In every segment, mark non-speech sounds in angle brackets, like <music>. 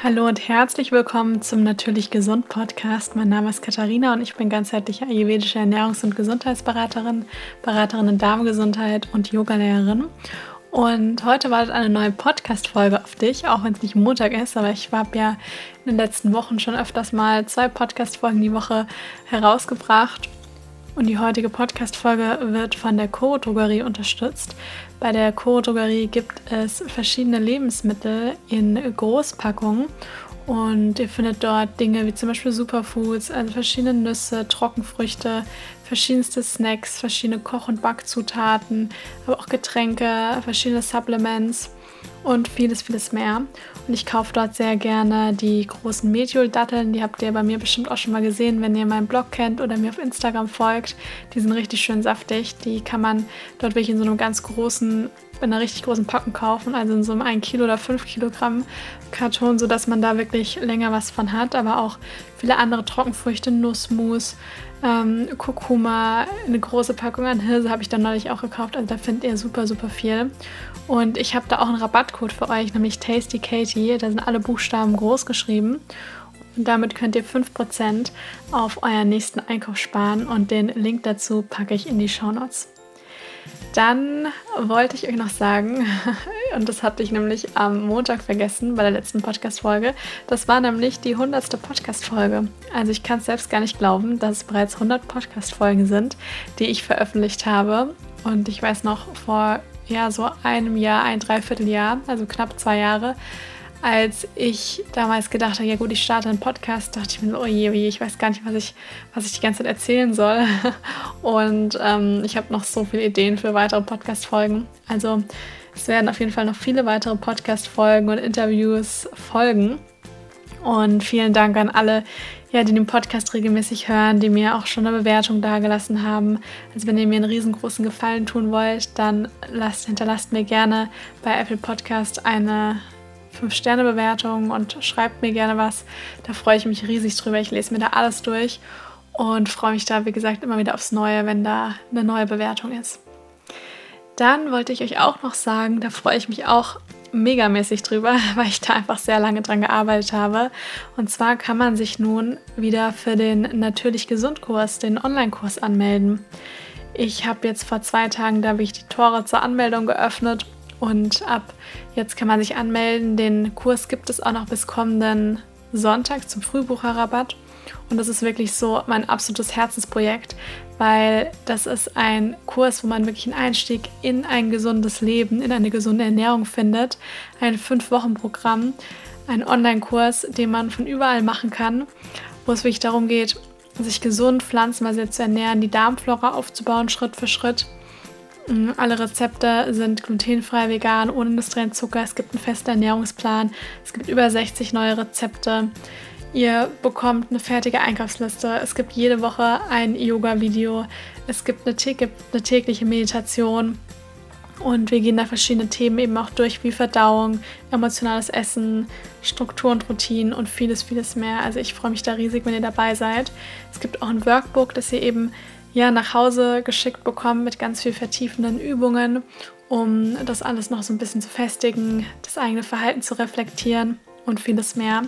Hallo und herzlich willkommen zum Natürlich Gesund Podcast. Mein Name ist Katharina und ich bin ganzheitliche ayurvedische Ernährungs- und Gesundheitsberaterin, Beraterin in Darmgesundheit und Yogalehrerin. Und heute wartet eine neue Podcast-Folge auf dich, auch wenn es nicht Montag ist, aber ich habe ja in den letzten Wochen schon öfters mal zwei Podcast-Folgen die Woche herausgebracht. Und die heutige Podcast-Folge wird von der Coro Drogerie unterstützt. Bei der Coro Drogerie gibt es verschiedene Lebensmittel in Großpackungen und ihr findet dort Dinge wie zum Beispiel Superfoods, also verschiedene Nüsse, Trockenfrüchte, verschiedenste Snacks, verschiedene Koch- und Backzutaten, aber auch Getränke, verschiedene Supplements und vieles, vieles mehr. Und ich kaufe dort sehr gerne die großen Mediol-Datteln. Die habt ihr bei mir bestimmt auch schon mal gesehen, wenn ihr meinen Blog kennt oder mir auf Instagram folgt. Die sind richtig schön saftig. Die kann man dort wirklich in so einem ganz großen, in einer richtig großen Packung kaufen, also in so einem 1 Kilo oder 5 Kilogramm Karton, sodass man da wirklich länger was von hat. Aber auch viele andere Trockenfrüchte, Nussmus, ähm, Kurkuma, eine große Packung an Hirse habe ich dann neulich auch gekauft. Also da findet ihr super, super viel. Und ich habe da auch einen Rabattcode für euch, nämlich Tasty Katie. Da sind alle Buchstaben groß geschrieben. Und damit könnt ihr 5% auf euren nächsten Einkauf sparen. Und den Link dazu packe ich in die Show Notes. Dann wollte ich euch noch sagen, <laughs> und das hatte ich nämlich am Montag vergessen bei der letzten Podcast-Folge, das war nämlich die 100. Podcast-Folge. Also ich kann es selbst gar nicht glauben, dass es bereits 100 Podcast-Folgen sind, die ich veröffentlicht habe. Und ich weiß noch, vor ja, so einem Jahr, ein Dreivierteljahr, also knapp zwei Jahre, als ich damals gedacht habe, ja gut, ich starte einen Podcast, dachte ich mir so, oh je, oh je, ich weiß gar nicht, was ich, was ich die ganze Zeit erzählen soll. <laughs> Und ähm, ich habe noch so viele Ideen für weitere Podcast-Folgen. Also es werden auf jeden Fall noch viele weitere Podcast-Folgen und Interviews folgen. Und vielen Dank an alle, ja, die den Podcast regelmäßig hören, die mir auch schon eine Bewertung dagelassen haben. Also wenn ihr mir einen riesengroßen Gefallen tun wollt, dann lasst, hinterlasst mir gerne bei Apple Podcast eine 5-Sterne-Bewertung und schreibt mir gerne was. Da freue ich mich riesig drüber. Ich lese mir da alles durch und freue mich da, wie gesagt, immer wieder aufs Neue, wenn da eine neue Bewertung ist. Dann wollte ich euch auch noch sagen, da freue ich mich auch megamäßig drüber, <laughs> weil ich da einfach sehr lange dran gearbeitet habe. Und zwar kann man sich nun wieder für den Natürlich Gesund Kurs, den Online-Kurs anmelden. Ich habe jetzt vor zwei Tagen, da habe ich die Tore zur Anmeldung geöffnet und ab jetzt kann man sich anmelden. Den Kurs gibt es auch noch bis kommenden Sonntag zum Frühbucherrabatt. Und das ist wirklich so mein absolutes Herzensprojekt, weil das ist ein Kurs, wo man wirklich einen Einstieg in ein gesundes Leben, in eine gesunde Ernährung findet. Ein Fünf-Wochen-Programm, ein Online-Kurs, den man von überall machen kann, wo es wirklich darum geht, sich gesund, pflanzenbasiert zu ernähren, die Darmflora aufzubauen, Schritt für Schritt alle Rezepte sind glutenfrei, vegan, ohne industriellen Zucker. Es gibt einen festen Ernährungsplan. Es gibt über 60 neue Rezepte. Ihr bekommt eine fertige Einkaufsliste. Es gibt jede Woche ein Yoga-Video. Es gibt eine, eine, tägliche Meditation. Und wir gehen da verschiedene Themen eben auch durch, wie Verdauung, emotionales Essen, Struktur und Routinen und vieles, vieles mehr. Also ich freue mich da riesig, wenn ihr dabei seid. Es gibt auch ein Workbook, das ihr eben ja, nach Hause geschickt bekommen mit ganz viel vertiefenden Übungen, um das alles noch so ein bisschen zu festigen, das eigene Verhalten zu reflektieren und vieles mehr.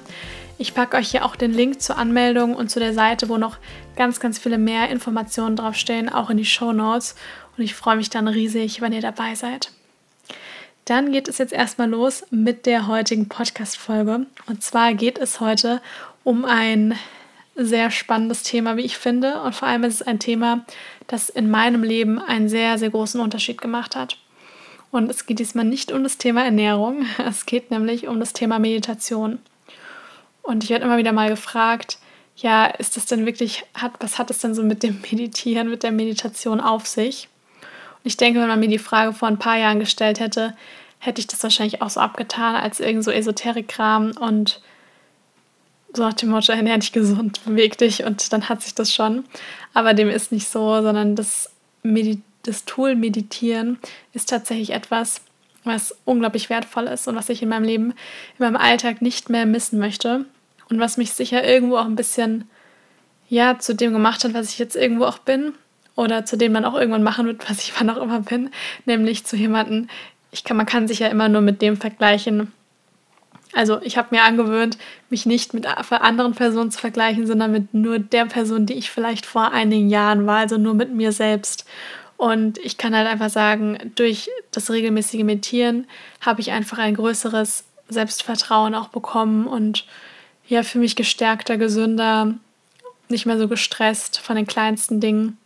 Ich packe euch hier auch den Link zur Anmeldung und zu der Seite, wo noch ganz, ganz viele mehr Informationen draufstehen, auch in die Show Notes. Und ich freue mich dann riesig, wenn ihr dabei seid. Dann geht es jetzt erstmal los mit der heutigen Podcast-Folge. Und zwar geht es heute um ein sehr spannendes Thema, wie ich finde. Und vor allem ist es ein Thema, das in meinem Leben einen sehr, sehr großen Unterschied gemacht hat. Und es geht diesmal nicht um das Thema Ernährung, <laughs> es geht nämlich um das Thema Meditation. Und ich werde immer wieder mal gefragt, ja, ist das denn wirklich, hat, was hat es denn so mit dem Meditieren, mit der Meditation auf sich? Und ich denke, wenn man mir die Frage vor ein paar Jahren gestellt hätte, hätte ich das wahrscheinlich auch so abgetan als irgend so Esoterik-Kram und so nach dem Motto, ernähr dich gesund, beweg dich und dann hat sich das schon. Aber dem ist nicht so, sondern das, Medi das Tool Meditieren ist tatsächlich etwas, was unglaublich wertvoll ist und was ich in meinem Leben, in meinem Alltag nicht mehr missen möchte und was mich sicher irgendwo auch ein bisschen, ja, zu dem gemacht hat, was ich jetzt irgendwo auch bin oder zu dem man auch irgendwann machen wird, <laughs> was ich wann auch immer bin, nämlich zu jemandem, kann, man kann sich ja immer nur mit dem vergleichen, Also ich habe mir angewöhnt, mich nicht mit anderen Personen zu vergleichen, sondern mit nur der Person, die ich vielleicht vor einigen Jahren war, also nur mit mir selbst. Und ich kann halt einfach sagen, durch das regelmäßige Meditieren habe ich einfach ein größeres Selbstvertrauen auch bekommen und ja, für mich gestärkter, gesünder, nicht mehr so gestresst von den kleinsten Dingen.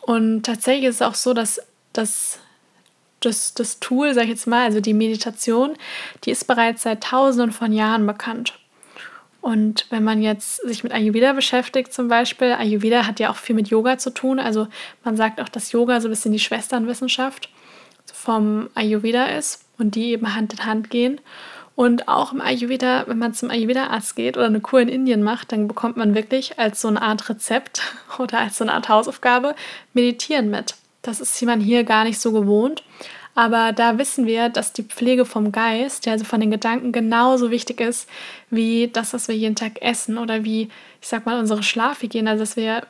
Und tatsächlich ist es auch so, dass das, das, das Tool, sag ich jetzt mal, also die Meditation, die ist bereits seit tausenden von Jahren bekannt. Und wenn man jetzt sich mit Ayurveda beschäftigt zum Beispiel, Ayurveda hat ja auch viel mit Yoga zu tun. Also man sagt auch, dass Yoga so ein bisschen die Schwesternwissenschaft vom Ayurveda ist und die eben Hand in Hand gehen. Und auch im Ayurveda, wenn man zum Ayurveda-Arzt geht oder eine Kur in Indien macht, dann bekommt man wirklich als so eine Art Rezept <laughs> oder als so eine Art Hausaufgabe Meditieren mit. Das ist man hier gar nicht so gewohnt. Aber da wissen wir, dass die Pflege vom Geist, also von den Gedanken, genauso wichtig ist wie das, was wir jeden Tag essen oder wie, ich sag mal, unsere Schlafhygiene, also dass wir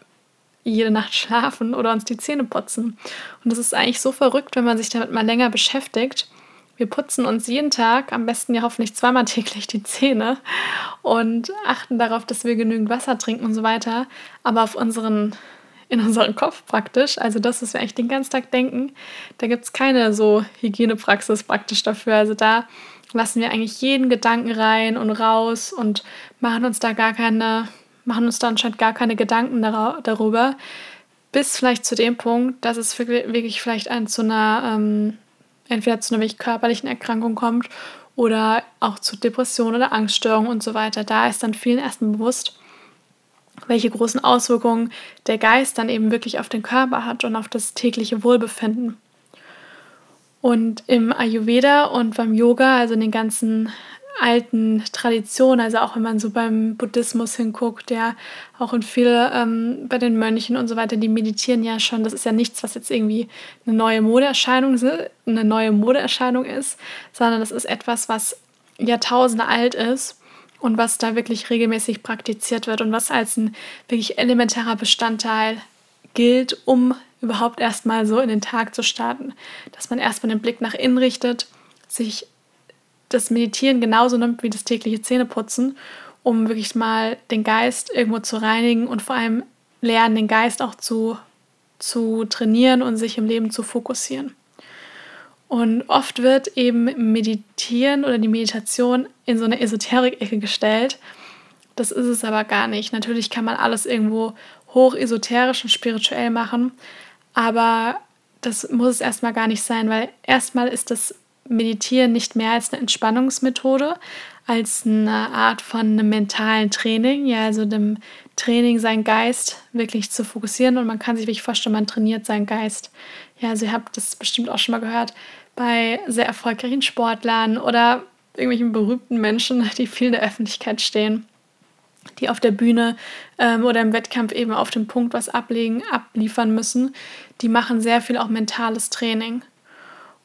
jede Nacht <laughs> schlafen oder uns die Zähne putzen. Und das ist eigentlich so verrückt, wenn man sich damit mal länger beschäftigt wir putzen uns jeden Tag, am besten ja hoffentlich zweimal <laughs> täglich die Zähne und achten darauf, dass wir genügend Wasser trinken und so weiter. Aber auf unseren, in unseren Kopf praktisch, also das, was wir eigentlich den ganzen Tag denken, da gibt es keine so Hygienepraxis praktisch dafür. Also da lassen wir eigentlich jeden Gedanken rein und raus und machen uns da gar keine, machen uns da anscheinend gar keine Gedanken darüber. Bis vielleicht zu dem Punkt, dass es wirklich vielleicht ein, zu einer ähm, entweder zu einer körperlichen Erkrankung kommt oder auch zu Depressionen oder Angststörungen und so weiter. Da ist dann vielen erstmal bewusst, welche großen Auswirkungen der Geist dann eben wirklich auf den Körper hat und auf das tägliche Wohlbefinden. Und im Ayurveda und beim Yoga, also in den ganzen alten Tradition, also auch wenn man so beim Buddhismus hinguckt, ja, auch in viele ähm, bei den Mönchen und so weiter, die meditieren ja schon. Das ist ja nichts, was jetzt irgendwie eine neue Modeerscheinung, eine neue Modeerscheinung ist, sondern das ist etwas, was Jahrtausende alt ist und was da wirklich regelmäßig praktiziert wird und was als ein wirklich elementarer Bestandteil gilt, um überhaupt erstmal so in den Tag zu starten. Dass man erstmal den Blick nach innen richtet, sich das Meditieren genauso nimmt wie das tägliche Zähneputzen, um wirklich mal den Geist irgendwo zu reinigen und vor allem lernen, den Geist auch zu, zu trainieren und sich im Leben zu fokussieren. Und oft wird eben Meditieren oder die Meditation in so eine Esoterik-Ecke gestellt. Das ist es aber gar nicht. Natürlich kann man alles irgendwo hoch esoterisch und spirituell machen, aber das muss es erstmal gar nicht sein, weil erstmal ist das Meditieren nicht mehr als eine Entspannungsmethode, als eine Art von einem mentalen Training, ja, also dem Training, seinen Geist wirklich zu fokussieren und man kann sich wirklich vorstellen, man trainiert seinen Geist. Ja, also ihr habt das bestimmt auch schon mal gehört bei sehr erfolgreichen Sportlern oder irgendwelchen berühmten Menschen, die viel in der Öffentlichkeit stehen, die auf der Bühne ähm, oder im Wettkampf eben auf dem Punkt was ablegen, abliefern müssen. Die machen sehr viel auch mentales Training.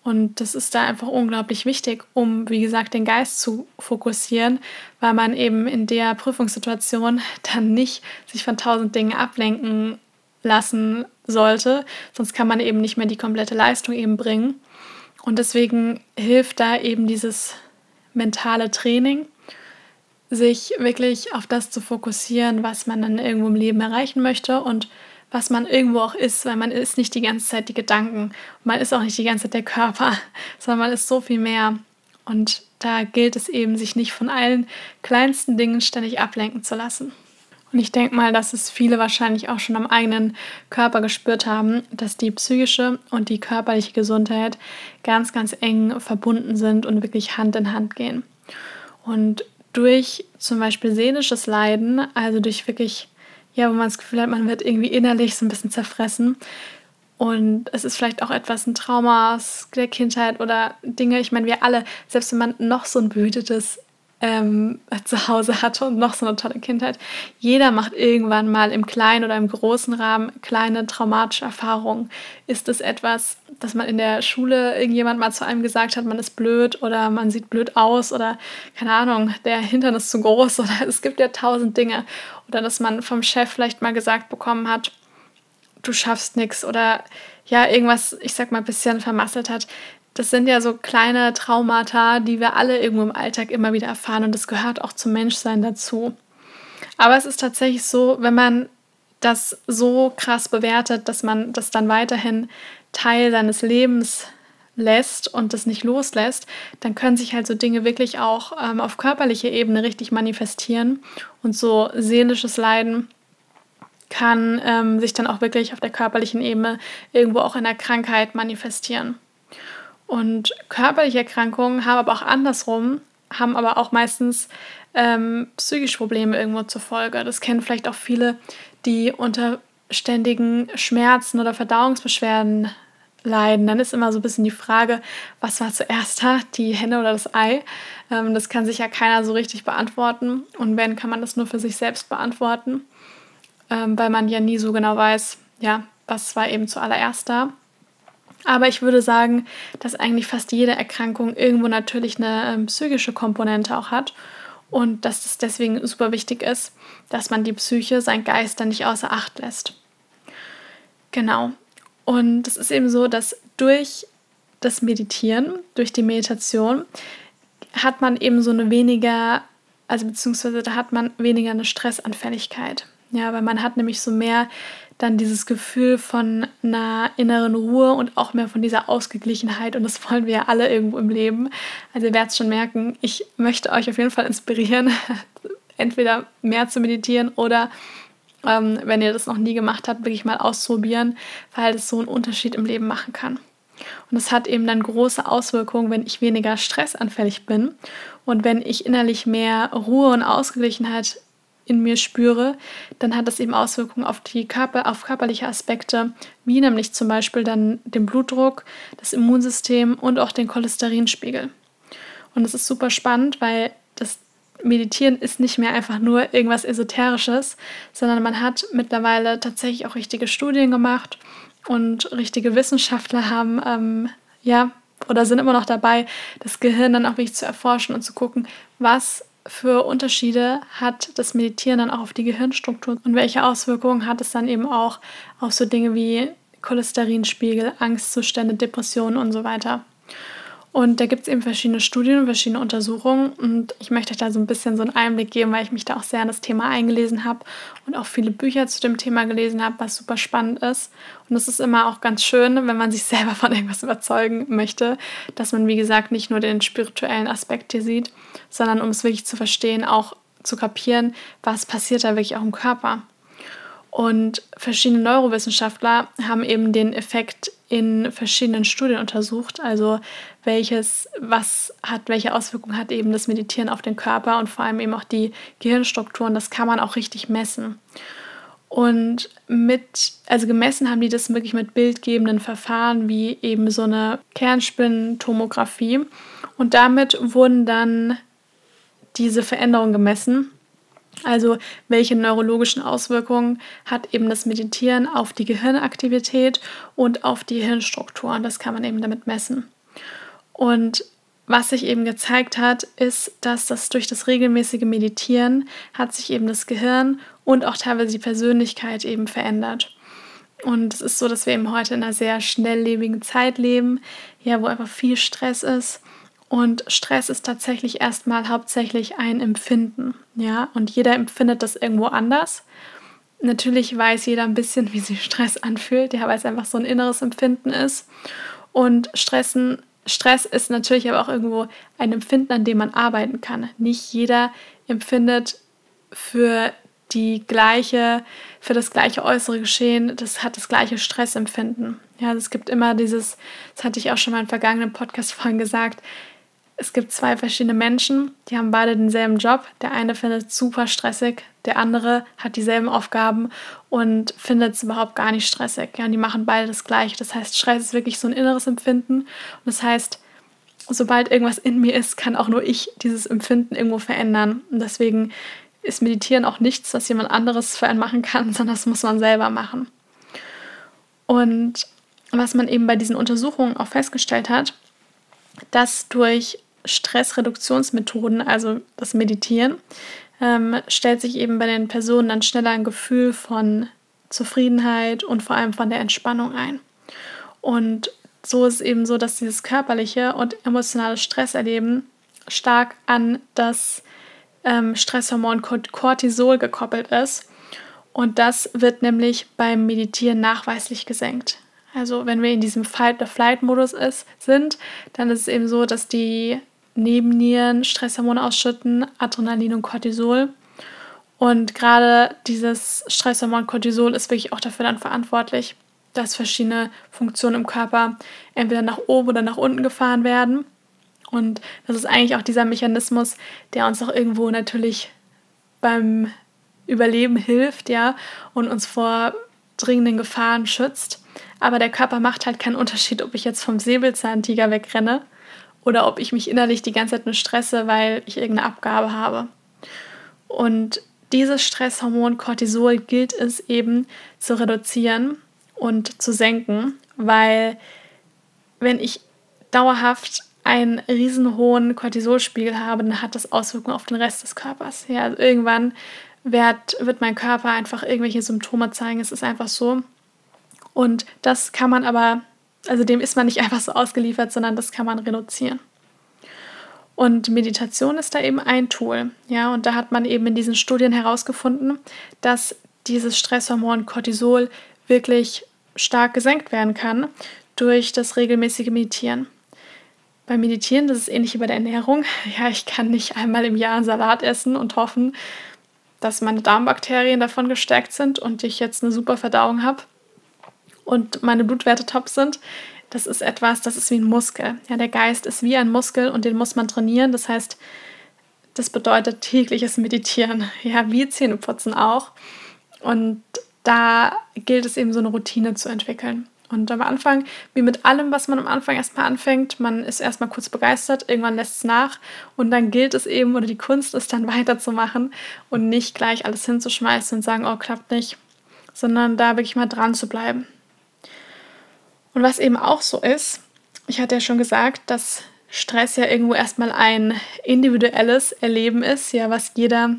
Und das ist da einfach unglaublich wichtig, um, wie gesagt, den Geist zu fokussieren, weil man eben in der Prüfungssituation dann nicht sich von tausend Dingen ablenken lassen sollte. Sonst kann man eben nicht mehr die komplette Leistung eben bringen. Und deswegen hilft da eben dieses mentale Training, sich wirklich auf das zu fokussieren, was man dann irgendwo im Leben erreichen möchte und was man irgendwo auch ist, weil man ist nicht die ganze Zeit die Gedanken, man ist auch nicht die ganze Zeit der Körper, <laughs> sondern man ist so viel mehr. Und da gilt es eben, sich nicht von allen kleinsten Dingen ständig ablenken zu lassen. Und ich denke mal, dass es viele wahrscheinlich auch schon am eigenen Körper gespürt haben, dass die psychische und die körperliche Gesundheit ganz, ganz eng verbunden sind und wirklich Hand in Hand gehen. Und durch zum Beispiel seelisches Leiden, also durch wirklich ja, wo man das Gefühl hat, man wird irgendwie innerlich so ein bisschen zerfressen. Und es ist vielleicht auch etwas ein Trauma aus der Kindheit oder Dinge. Ich meine, wir alle, selbst wenn man noch so ein behütetes ähm, zu Hause hatte und noch so eine tolle Kindheit. Jeder macht irgendwann mal im kleinen oder im großen Rahmen kleine traumatische Erfahrungen. Ist es etwas, dass man in der Schule irgendjemand mal zu einem gesagt hat, man ist blöd oder man sieht blöd aus oder keine Ahnung, der Hintern ist zu groß <laughs> oder es gibt ja tausend Dinge. Oder dass man vom Chef vielleicht mal gesagt bekommen hat, du schaffst nichts oder ja, irgendwas, ich sag mal, ein bisschen vermasselt hat das sind ja so kleine Traumata, die wir alle irgendwo im Alltag immer wieder erfahren und das gehört auch zum Menschsein dazu. Aber es ist tatsächlich so, wenn man das so krass bewertet, dass man das dann weiterhin Teil seines Lebens lässt und das nicht loslässt, dann können sich halt so Dinge wirklich auch ähm, auf körperlicher Ebene richtig manifestieren und so seelisches Leiden kann ähm, sich dann auch wirklich auf der körperlichen Ebene irgendwo auch in der Krankheit manifestieren. Und körperliche Erkrankungen haben aber auch andersrum, haben aber auch meistens ähm, psychische Probleme irgendwo zur Folge. Das kennen vielleicht auch viele, die unter ständigen Schmerzen oder Verdauungsbeschwerden leiden. Dann ist immer so ein bisschen die Frage, was war zuerst da, die Henne oder das Ei? Ähm, das kann sich ja keiner so richtig beantworten. Und wenn, kann man das nur für sich selbst beantworten, ähm, weil man ja nie so genau weiß, ja, was war eben zuallererst da. Aber ich würde sagen, dass eigentlich fast jede Erkrankung irgendwo natürlich eine ähm, psychische Komponente auch hat und dass es deswegen super wichtig ist, dass man die Psyche, sein Geist dann nicht außer Acht lässt. Genau. Und es ist eben so, dass durch das Meditieren, durch die Meditation, hat man eben so eine weniger, also beziehungsweise da hat man weniger eine Stressanfälligkeit. Ja, weil man hat nämlich so mehr dann dieses Gefühl von einer inneren Ruhe und auch mehr von dieser Ausgeglichenheit. Und das <laughs> wollen wir ja alle irgendwo im Leben. Also ihr werdet schon merken, ich möchte euch auf jeden Fall inspirieren, <laughs> entweder mehr zu meditieren oder ähm, wenn ihr das noch nie gemacht habt, wirklich mal auszuprobieren, weil es so einen Unterschied im Leben machen kann. Und es hat eben dann große Auswirkungen, wenn ich weniger stressanfällig bin und wenn ich innerlich mehr Ruhe und Ausgeglichenheit in mir spüre, dann hat das eben Auswirkungen auf die Körper, auf körperliche Aspekte, wie nämlich zum Beispiel dann den Blutdruck, das Immunsystem und auch den Cholesterinspiegel. Und das ist super spannend, weil das Meditieren ist nicht mehr einfach nur irgendwas Esoterisches, sondern man hat mittlerweile tatsächlich auch richtige Studien gemacht und richtige Wissenschaftler haben ähm, ja oder sind immer noch dabei, das Gehirn dann auch wirklich zu erforschen und zu gucken, was für Unterschiede hat das Meditieren dann auch auf die Gehirnstruktur und welche Auswirkungen hat es dann eben auch auf so Dinge wie Cholesterinspiegel, Angstzustände, Depressionen und so weiter. Und da gibt es eben verschiedene Studien und verschiedene Untersuchungen. Und ich möchte euch da so ein bisschen so einen Einblick geben, weil ich mich da auch sehr in das Thema eingelesen habe und auch viele Bücher zu dem Thema gelesen habe, was super spannend ist. Und es ist immer auch ganz schön, wenn man sich <laughs> selber von irgendwas überzeugen möchte, dass man, wie gesagt, nicht nur den spirituellen Aspekt hier sieht, sondern um es wirklich zu verstehen, auch zu kapieren, was passiert da wirklich auch im Körper. Und verschiedene Neurowissenschaftler haben eben den Effekt in verschiedenen Studien untersucht, also welches, was hat, welche Auswirkungen hat eben das Meditieren auf den Körper und vor allem eben auch die Gehirnstrukturen, das kann man auch richtig messen. Und mit, also gemessen haben die das wirklich mit bildgebenden Verfahren wie eben so eine Kernspintomographie. Und damit wurden dann diese Veränderungen gemessen also welche neurologischen Auswirkungen hat eben das Meditieren auf die Gehirnaktivität und auf die Hirnstrukturen. Das kann man eben damit messen. Und was sich eben gezeigt hat, ist, dass das durch das regelmäßige Meditieren hat sich eben das Gehirn und auch teilweise die Persönlichkeit eben verändert. Und es ist so, dass wir eben heute in einer sehr schnelllebigen Zeit leben, ja, wo einfach viel Stress ist und Stress ist tatsächlich erstmal hauptsächlich ein Empfinden, ja, und jeder empfindet das irgendwo anders. Natürlich weiß jeder ein bisschen, <laughs> wie sich Stress anfühlt, ja, weil es einfach so ein inneres Empfinden ist. Und Stressen, Stress ist natürlich aber auch irgendwo ein Empfinden, an dem man arbeiten kann. Nicht jeder empfindet für die gleiche, für das gleiche äußere Geschehen, das hat das gleiche Stressempfinden. Ja, es gibt immer dieses, das hatte ich auch schon mal in vergangenen Podcast-Folgen gesagt, es gibt zwei verschiedene Menschen, die haben beide denselben Job. Der eine findet es super stressig, der andere hat dieselben Aufgaben und findet es überhaupt gar nicht stressig. Ja, und die machen beide das Gleiche. Das heißt, Stress ist wirklich so ein inneres Empfinden. Und das heißt, sobald irgendwas in mir ist, kann auch nur ich dieses Empfinden irgendwo verändern. Und deswegen ist Meditieren auch nichts, was jemand anderes für einen machen kann, <laughs> sondern das muss man selber machen. Und was man eben bei diesen Untersuchungen auch festgestellt hat, dass durch Stressreduktionsmethoden, also das Meditieren, ähm, stellt sich eben bei den Personen dann schneller ein Gefühl von Zufriedenheit und vor allem von der Entspannung ein. Und so ist es eben so, dass dieses körperliche und emotionale Stresserleben stark an das ähm, Stresshormon Cortisol gekoppelt ist. Und das wird nämlich beim Meditieren nachweislich gesenkt. Also wenn wir in diesem Fight-or-Flight-Modus sind, dann ist es eben so, dass die Nebennieren Stresshormone ausschütten, Adrenalin und Cortisol. Und gerade dieses Stresshormon Cortisol ist wirklich auch dafür dann verantwortlich, dass verschiedene Funktionen im Körper entweder nach oben oder nach unten gefahren werden. Und das ist eigentlich auch dieser Mechanismus, der uns auch irgendwo natürlich beim Überleben hilft, ja, und uns vor dringenden Gefahren schützt. Aber der Körper macht halt keinen Unterschied, ob ich jetzt vom Säbelzahntiger wegrenne oder ob ich mich innerlich die ganze Zeit nur stresse, weil ich irgendeine Abgabe habe. Und dieses Stresshormon Cortisol gilt es eben zu reduzieren und zu senken, weil wenn ich dauerhaft einen riesen hohen Cortisolspiegel habe, dann hat das Auswirkungen auf den Rest des Körpers. Ja, also irgendwann wird, wird mein Körper einfach irgendwelche Symptome zeigen. Es ist einfach so. Und das kann man aber, also dem ist man nicht <laughs> einfach so ausgeliefert, sondern das kann man reduzieren. Und Meditation ist da eben ein Tool. Ja, und da hat man eben in diesen Studien herausgefunden, dass dieses Stresshormon Cortisol wirklich stark gesenkt werden kann durch das regelmäßige Meditieren. Beim Meditieren, das ist ähnlich wie bei der Ernährung. <laughs> Ja, ich kann nicht einmal im Jahr einen Salat essen und hoffen, dass meine Darmbakterien davon gestärkt sind und ich jetzt eine super Verdauung habe und meine Blutwerte top sind. Das ist etwas, das ist wie ein Muskel. Ja, der Geist ist wie ein Muskel und den muss man trainieren. Das heißt, das bedeutet tägliches Meditieren. Ja, wie Zähneputzen auch. Und da gilt es eben so eine Routine zu entwickeln. Und am Anfang, wie mit allem, was man am Anfang erstmal anfängt, man ist erstmal kurz begeistert, irgendwann lässt es nach und dann gilt es eben, oder die Kunst ist dann <laughs> weiterzumachen und nicht gleich alles hinzuschmeißen und sagen, oh, klappt nicht, sondern da wirklich mal dran zu bleiben. Und was eben auch so ist, ich hatte ja schon gesagt, dass Stress ja irgendwo erstmal ein individuelles Erleben ist, ja, was jeder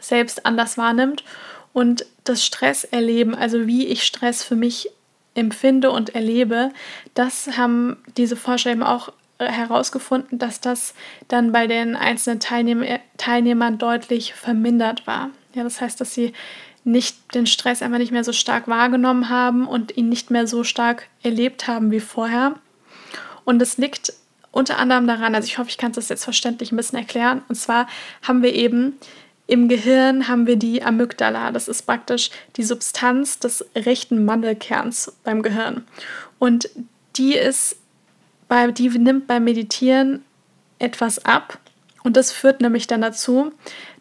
selbst anders wahrnimmt. Und das Stresserleben, also wie ich Stress für mich empfinde und erlebe, das haben diese Forscher eben auch herausgefunden, dass das dann bei den einzelnen Teilnehm Teilnehmern deutlich vermindert war. Ja, das heißt, dass sie nicht den Stress einfach nicht mehr so stark wahrgenommen haben und ihn nicht mehr so stark erlebt haben wie vorher. Und es liegt unter anderem daran, also ich hoffe, ich kann das jetzt verständlich ein bisschen erklären. Und zwar haben wir eben im Gehirn haben wir die Amygdala. Das ist praktisch die Substanz des rechten Mandelkerns beim Gehirn. Und die ist bei, die nimmt beim Meditieren etwas ab. Und das führt nämlich dann dazu,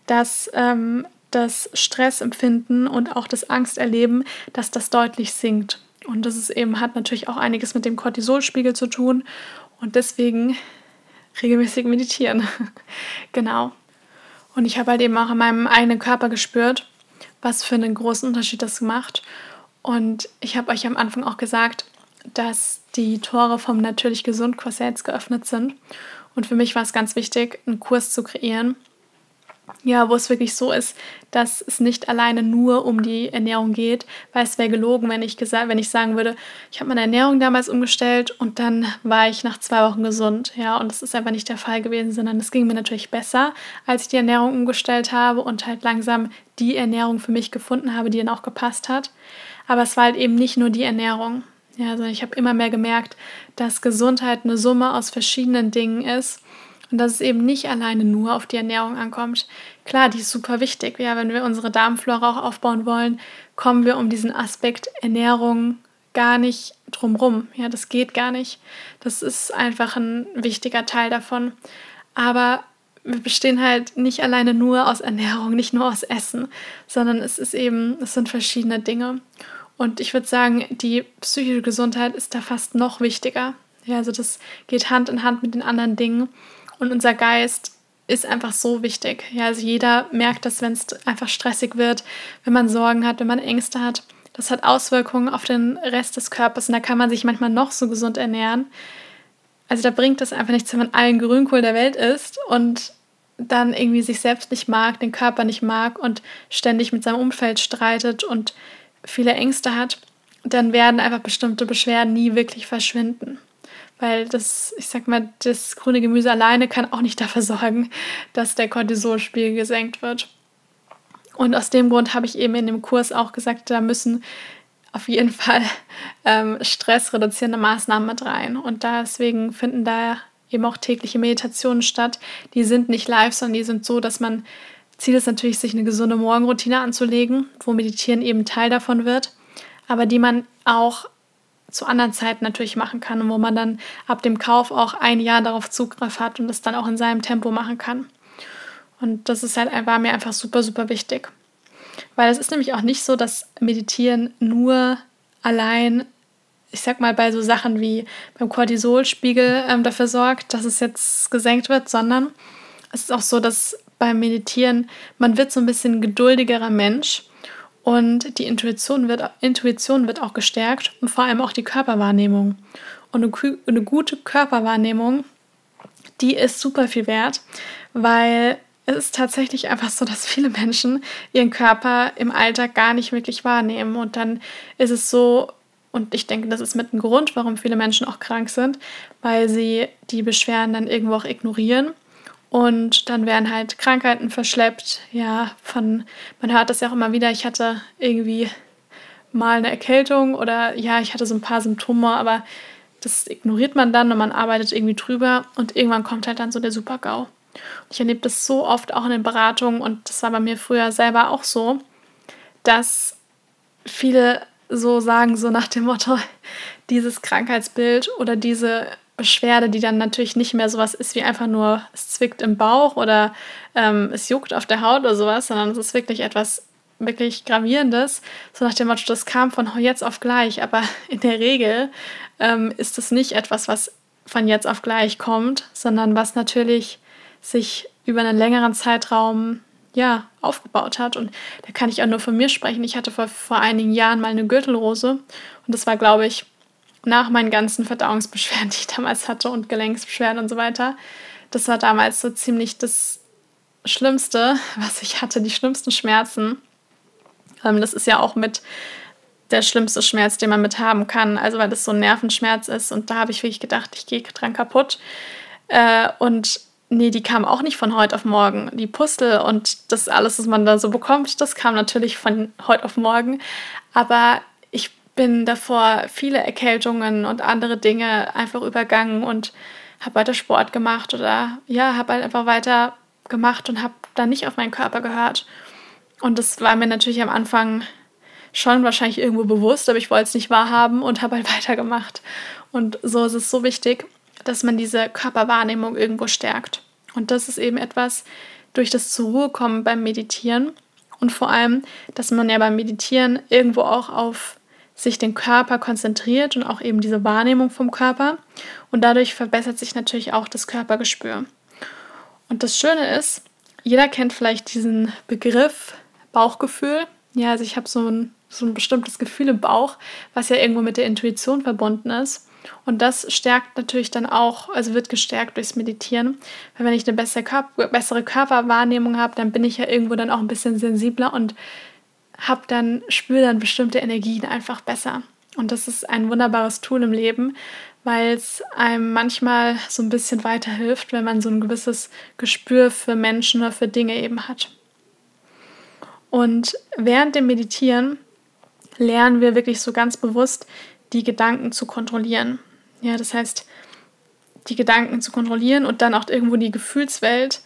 dass ähm, das Stressempfinden und auch das Angsterleben, dass das deutlich sinkt. Und das ist eben, hat natürlich auch einiges mit dem Cortisolspiegel zu tun. Und deswegen regelmäßig meditieren. <laughs> genau. Und ich habe halt eben auch in meinem eigenen Körper gespürt, was für einen großen Unterschied das macht. Und ich habe euch am Anfang auch gesagt, dass die Tore vom Natürlich Gesund Kurs jetzt geöffnet sind. Und für mich war es ganz wichtig, einen Kurs zu kreieren, ja, wo es wirklich so ist, dass es nicht alleine nur um die Ernährung geht, weil es wäre gelogen, wenn ich, gesagt, wenn ich sagen würde, ich habe meine Ernährung damals umgestellt und dann war ich nach zwei Wochen gesund. Ja, und das ist einfach nicht der Fall gewesen, sondern es ging mir natürlich besser, als ich die Ernährung umgestellt habe und halt langsam die Ernährung für mich gefunden habe, die dann auch gepasst hat. Aber es war halt eben nicht nur die Ernährung. Ja, also ich habe immer mehr gemerkt, dass Gesundheit eine Summe aus verschiedenen Dingen ist und dass es eben nicht alleine nur auf die Ernährung ankommt. Klar, die ist super wichtig. Ja, wenn wir unsere Darmflora auch aufbauen wollen, kommen wir um diesen Aspekt Ernährung gar nicht drumrum. Ja, das geht gar nicht. Das ist einfach ein wichtiger Teil davon. Aber wir bestehen halt nicht alleine nur aus Ernährung, nicht nur aus Essen, sondern es ist eben, es sind verschiedene Dinge. Und ich würde sagen, die psychische Gesundheit ist da fast noch wichtiger. Ja, also das geht Hand in Hand mit den anderen Dingen. Und unser Geist ist einfach so wichtig. Ja, also jeder merkt das, wenn es einfach stressig wird, wenn man Sorgen hat, wenn man Ängste hat. Das hat Auswirkungen auf den Rest des Körpers und da kann man sich manchmal noch so gesund ernähren. Also da bringt es einfach nichts, wenn man allen Grünkohl der Welt isst und dann irgendwie sich selbst nicht mag, den Körper nicht mag und ständig mit seinem Umfeld streitet und viele Ängste hat. dann werden einfach bestimmte Beschwerden nie wirklich verschwinden. Weil das, ich sag mal, das grüne Gemüse alleine kann auch nicht dafür sorgen, dass der Cortisolspiegel gesenkt wird. Und aus dem Grund habe ich eben in dem Kurs auch gesagt, da müssen auf jeden <laughs> Fall ähm, stressreduzierende Maßnahmen mit rein. Und deswegen finden da eben auch tägliche Meditationen statt. Die sind nicht live, sondern die sind so, dass man Ziel ist natürlich, sich eine gesunde Morgenroutine anzulegen, wo Meditieren eben Teil davon wird, aber die man auch zu anderen Zeiten natürlich machen kann und wo man dann ab dem Kauf auch ein Jahr darauf Zugriff hat und das dann auch in seinem Tempo machen kann. Und das ist halt, war mir einfach super, super wichtig. Weil es ist nämlich auch nicht so, dass Meditieren nur allein, ich sag mal, bei so Sachen wie beim Cortisolspiegel ähm, dafür sorgt, dass es jetzt gesenkt wird, sondern es ist auch so, dass beim Meditieren man wird so ein bisschen geduldigerer Mensch und die Intuition wird, Intuition wird auch gestärkt und vor allem auch die Körperwahrnehmung. Und eine, eine gute Körperwahrnehmung, die ist super viel wert, weil es ist tatsächlich einfach so, dass viele Menschen ihren Körper im Alltag gar nicht wirklich wahrnehmen. Und dann ist es so, und ich denke, das ist mit ein Grund, warum viele Menschen auch krank sind, weil sie die Beschwerden dann irgendwo auch ignorieren. Und dann werden halt Krankheiten verschleppt. Ja, von, man hört das ja auch immer wieder. Ich hatte irgendwie mal eine Erkältung oder ja, ich hatte so ein paar Symptome, aber das ignoriert man dann und man arbeitet irgendwie drüber und irgendwann kommt halt dann so der Super-GAU. Ich erlebe das so oft auch in den Beratungen und das war bei mir früher selber auch so, dass viele so sagen, so nach dem Motto, dieses Krankheitsbild oder diese Beschwerde, die dann natürlich nicht mehr sowas ist wie einfach nur, es zwickt im Bauch oder ähm, es juckt auf der Haut oder sowas, sondern es ist wirklich etwas wirklich Gravierendes, so nach dem Motto, das kam von jetzt auf gleich, aber <laughs> in der Regel ähm, ist es nicht etwas, was von jetzt auf gleich kommt, sondern was natürlich sich über einen längeren Zeitraum ja, aufgebaut hat. Und da kann ich auch nur von mir sprechen. Ich hatte vor, vor einigen Jahren mal eine Gürtelrose und das war, glaube ich, nach meinen ganzen Verdauungsbeschwerden, <laughs> die ich damals hatte und Gelenksbeschwerden und so weiter. Das war damals so ziemlich das Schlimmste, <laughs> was ich hatte, die schlimmsten Schmerzen. Ähm, das ist ja auch mit der schlimmste Schmerz, den man mit haben kann. Also weil das so ein Nervenschmerz ist. Und da habe ich wirklich gedacht, ich gehe dran kaputt. Äh, und Nee, die kam auch nicht von heute auf morgen. Die Pustel und das alles, was man da so bekommt, das kam natürlich von heute auf morgen. Aber bin davor viele Erkältungen und andere Dinge einfach übergangen und habe weiter Sport gemacht oder ja, habe halt einfach weiter gemacht und habe dann nicht auf meinen Körper gehört. Und das war mir natürlich am Anfang schon wahrscheinlich irgendwo bewusst, aber ich wollte es nicht wahrhaben und habe halt <laughs> weitergemacht. Und so ist es so wichtig, dass man diese Körperwahrnehmung irgendwo stärkt. Und das ist eben etwas durch das zur Ruhe kommen beim Meditieren und vor allem, dass man ja beim Meditieren irgendwo auch auf sich den Körper konzentriert und auch eben diese Wahrnehmung vom Körper und dadurch verbessert sich natürlich auch das Körpergespür. Und das Schöne ist, jeder kennt vielleicht diesen Begriff Bauchgefühl. Ja, also ich habe so ein, so ein bestimmtes Gefühl im Bauch, was ja irgendwo mit der Intuition verbunden ist. Und das stärkt natürlich dann auch, also wird gestärkt durchs Meditieren. Weil wenn ich eine bessere, Körper, bessere Körperwahrnehmung habe, dann bin ich ja irgendwo dann auch ein bisschen sensibler und habe dann, spüre dann bestimmte Energien einfach besser. Und das ist ein wunderbares Tool im Leben, weil es einem manchmal so ein bisschen weiterhilft, wenn man so ein gewisses Gespür für Menschen oder für Dinge eben hat. Und während dem Meditieren lernen wir wirklich so ganz bewusst, die Gedanken zu kontrollieren. Ja, das heißt, die Gedanken zu kontrollieren und dann auch irgendwo die Gefühlswelt,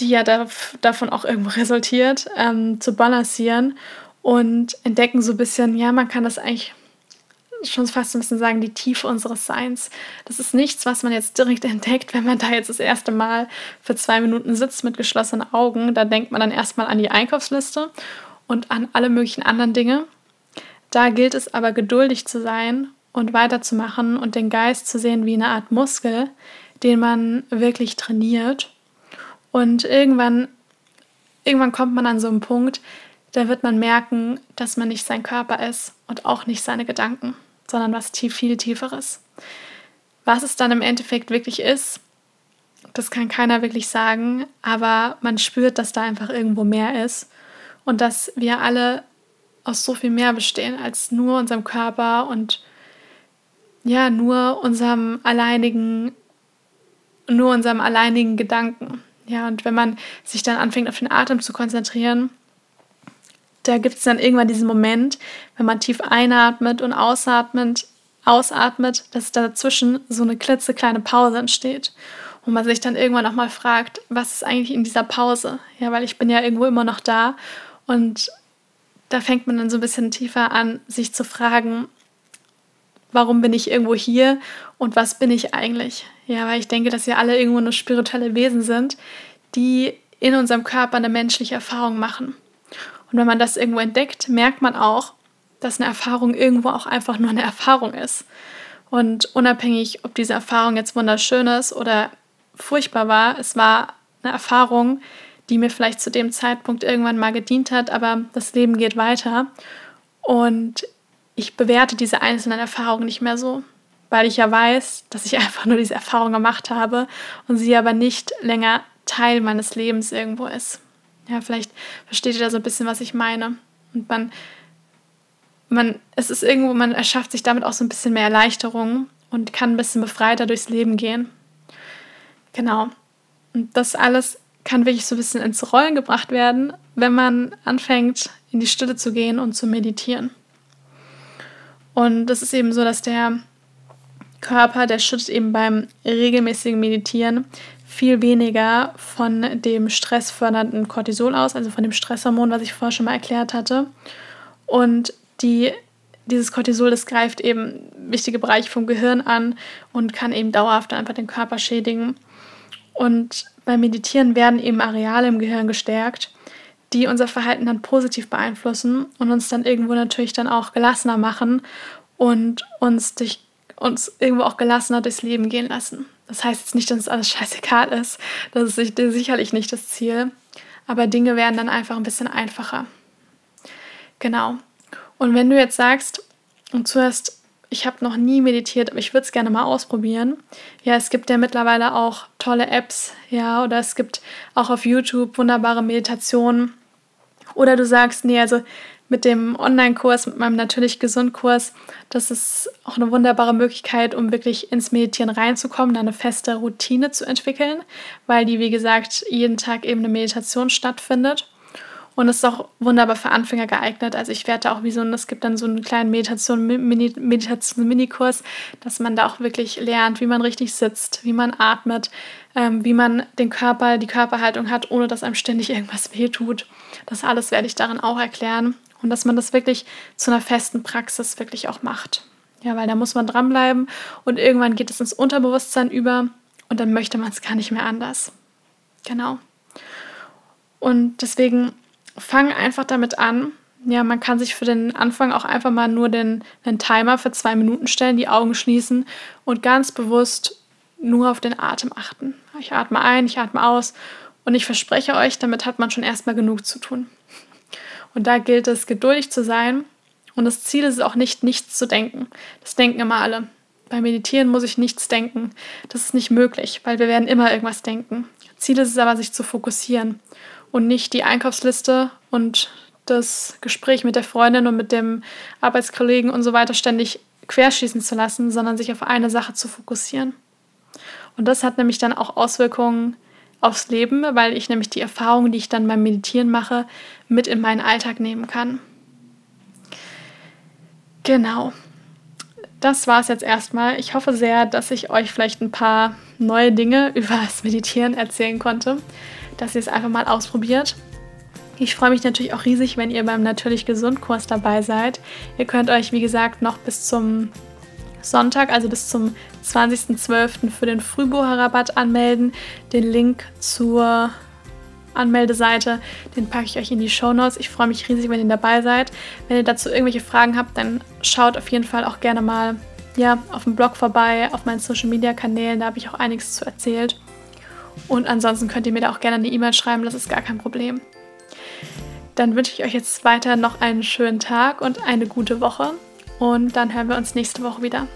die ja da, davon auch irgendwo <laughs> resultiert, ähm, zu balancieren und entdecken so ein bisschen, ja, man kann das eigentlich schon fast ein bisschen sagen, die Tiefe unseres Seins. Das ist nichts, was man jetzt direkt <laughs> entdeckt, wenn man da jetzt das erste Mal für zwei Minuten sitzt mit geschlossenen Augen. Da denkt man dann erstmal an die Einkaufsliste und an alle möglichen anderen Dinge. Da gilt es aber geduldig zu sein und weiterzumachen und den Geist zu sehen wie eine Art Muskel, den man wirklich trainiert. Und irgendwann, irgendwann kommt man an so einen Punkt, da wird man merken, dass man nicht sein Körper ist und auch nicht seine Gedanken, sondern was tief, viel Tieferes. Was es dann im Endeffekt wirklich ist, das kann keiner wirklich sagen, aber man spürt, dass da einfach irgendwo mehr ist und dass wir alle aus so viel mehr bestehen als nur unserem Körper und ja, nur unserem alleinigen, nur unserem alleinigen Gedanken. Ja, und wenn man sich dann anfängt, auf den Atem zu konzentrieren, da gibt es dann irgendwann diesen Moment, wenn man tief einatmet und ausatmet, ausatmet, dass dazwischen so eine klitzekleine Pause entsteht. Und man sich dann irgendwann nochmal fragt, was ist eigentlich in dieser Pause? Ja, weil ich bin ja irgendwo immer noch da. Und da fängt man dann so ein bisschen tiefer an, sich zu fragen, warum bin ich irgendwo hier und was bin ich eigentlich? Ja, weil ich denke, dass wir alle irgendwo nur spirituelle Wesen sind, die in unserem Körper eine menschliche Erfahrung machen. Und wenn man das irgendwo entdeckt, merkt man auch, dass eine Erfahrung irgendwo auch einfach nur eine Erfahrung ist. Und unabhängig, ob diese Erfahrung jetzt wunderschön ist oder furchtbar war, es war eine Erfahrung, die mir vielleicht zu dem Zeitpunkt irgendwann mal gedient hat, aber das Leben geht weiter. Und ich bewerte diese einzelnen Erfahrungen nicht mehr so, weil ich ja weiß, dass ich <laughs> einfach nur diese Erfahrung gemacht habe und sie aber nicht länger Teil meines Lebens irgendwo ist. Ja, vielleicht versteht ihr da so ein bisschen, was ich meine. Und man, man, es ist irgendwo, man erschafft sich damit auch so ein bisschen mehr Erleichterung und kann ein bisschen befreiter durchs Leben gehen. Genau. Und das alles kann wirklich so ein bisschen ins Rollen gebracht werden, wenn man anfängt, in die Stille zu gehen und zu meditieren. Und es ist eben so, dass der Körper, der schüttet eben beim regelmäßigen Meditieren viel weniger von dem stressfördernden Cortisol aus, also von dem Stresshormon, was ich vorher schon mal erklärt hatte. Und die, dieses Cortisol, das greift eben wichtige Bereiche vom Gehirn an und kann eben dauerhaft einfach den Körper schädigen. Und beim Meditieren werden eben Areale im Gehirn gestärkt, die unser Verhalten dann positiv beeinflussen und uns dann irgendwo natürlich dann auch gelassener machen und uns, durch, uns irgendwo auch gelassener durchs Leben gehen lassen. Das heißt jetzt nicht, dass es alles scheißegal ist. Das ist sicherlich nicht das Ziel. Aber Dinge werden dann einfach ein bisschen einfacher. Genau. Und wenn du jetzt sagst und zuerst, ich habe noch nie meditiert, aber ich würde es gerne mal ausprobieren. Ja, es gibt ja mittlerweile auch tolle Apps, ja, oder es gibt auch auf YouTube wunderbare Meditationen. Oder du sagst, nee, also mit dem Online-Kurs, mit meinem Natürlich Gesund-Kurs, das ist auch eine wunderbare Möglichkeit, um wirklich ins Meditieren reinzukommen, eine feste Routine zu entwickeln, weil die, wie gesagt, jeden Tag eben eine Meditation stattfindet. Und es ist auch wunderbar für Anfänger geeignet. Also ich werde da auch wie so es gibt dann so einen kleinen Meditation, Mini, Meditation dass man da auch wirklich lernt, wie man richtig sitzt, wie man atmet, ähm, wie man den Körper, die Körperhaltung hat, ohne dass einem ständig irgendwas wehtut. Das alles werde ich darin auch erklären und dass man das wirklich zu einer festen Praxis wirklich auch macht. Ja, weil da muss man dranbleiben und irgendwann geht es ins Unterbewusstsein über und dann möchte man es gar nicht mehr anders. Genau. Und deswegen fang einfach damit an. Ja, man kann sich für den Anfang auch einfach mal nur den, den Timer für zwei Minuten stellen, die Augen schließen und ganz bewusst nur auf den Atem achten. Ich atme ein, ich atme aus und ich verspreche euch, damit hat man schon erstmal genug zu tun. Und da gilt es, geduldig zu sein. Und das Ziel ist es auch nicht, nichts zu denken. Das denken immer alle. Beim Meditieren muss ich nichts denken. Das ist nicht möglich, weil wir werden immer irgendwas denken. Ziel ist es aber, sich zu fokussieren und nicht die Einkaufsliste und das Gespräch mit der Freundin und mit dem Arbeitskollegen und so weiter ständig querschießen zu lassen, sondern sich auf eine Sache zu fokussieren. Und das hat nämlich dann auch Auswirkungen aufs Leben, weil ich nämlich die Erfahrungen, die ich dann beim Meditieren mache, mit in meinen Alltag nehmen kann. Genau. Das war es jetzt erstmal. Ich hoffe sehr, dass ich euch vielleicht ein paar neue Dinge <laughs> über das Meditieren erzählen konnte, dass ihr es einfach mal ausprobiert. Ich freue mich natürlich auch riesig, wenn ihr beim Natürlich Gesund Kurs dabei seid. Ihr könnt euch, wie gesagt, noch bis zum Sonntag, also bis zum 20.12. für den Frühbucherrabatt anmelden. Den Link zur Anmeldeseite, den packe ich euch in die Show Notes. Ich freue mich riesig, wenn ihr dabei seid. Wenn ihr dazu irgendwelche Fragen habt, dann schaut auf jeden Fall auch gerne mal ja, auf dem Blog vorbei, auf meinen Social Media Kanälen, da habe ich auch einiges zu erzählt. Und ansonsten könnt ihr mir da auch gerne eine E-Mail schreiben, das ist gar kein Problem. Dann wünsche ich euch jetzt weiter noch einen schönen Tag und eine gute Woche und dann hören wir uns nächste Woche wieder.